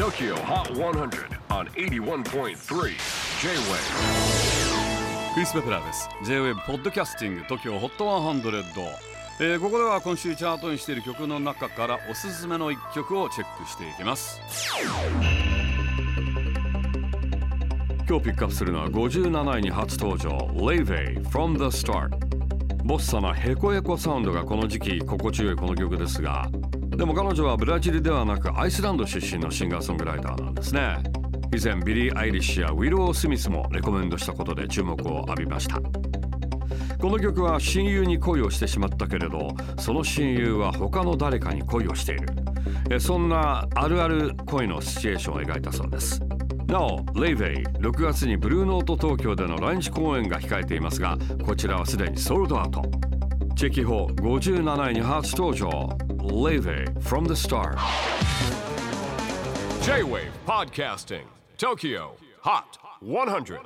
TOKYO HOT 100 on 81.3 J-WAVE クリス・ベプラーです。J-WAVE ポッドキャスティング TOKYO HOT 100、えーここでは今週チャートにしている曲の中からおすすめの一曲をチェックしていきます。今日ピックアップするのは57位に初登場 Leve From the Start ボッサなヘコヘコサウンドがこの時期心地よいこの曲ですがでも彼女はブラジルではなくアイスランド出身のシンガーソングライターなんですね。以前ビリー・アイリッシュやウィロー・スミスもレコメンドしたことで注目を浴びました。この曲は親友に恋をしてしまったけれどその親友は他の誰かに恋をしている。えそんなあるある恋のシチュエーションを描いたそうです。なお Laufey 6月にブルーノート東京での来日公演が控えていますがこちらはすでにソールドアウト。チェキホ57位に初登場。レイヴェイ From the Start J-WAVE PODCASTING TOKYO HOT 100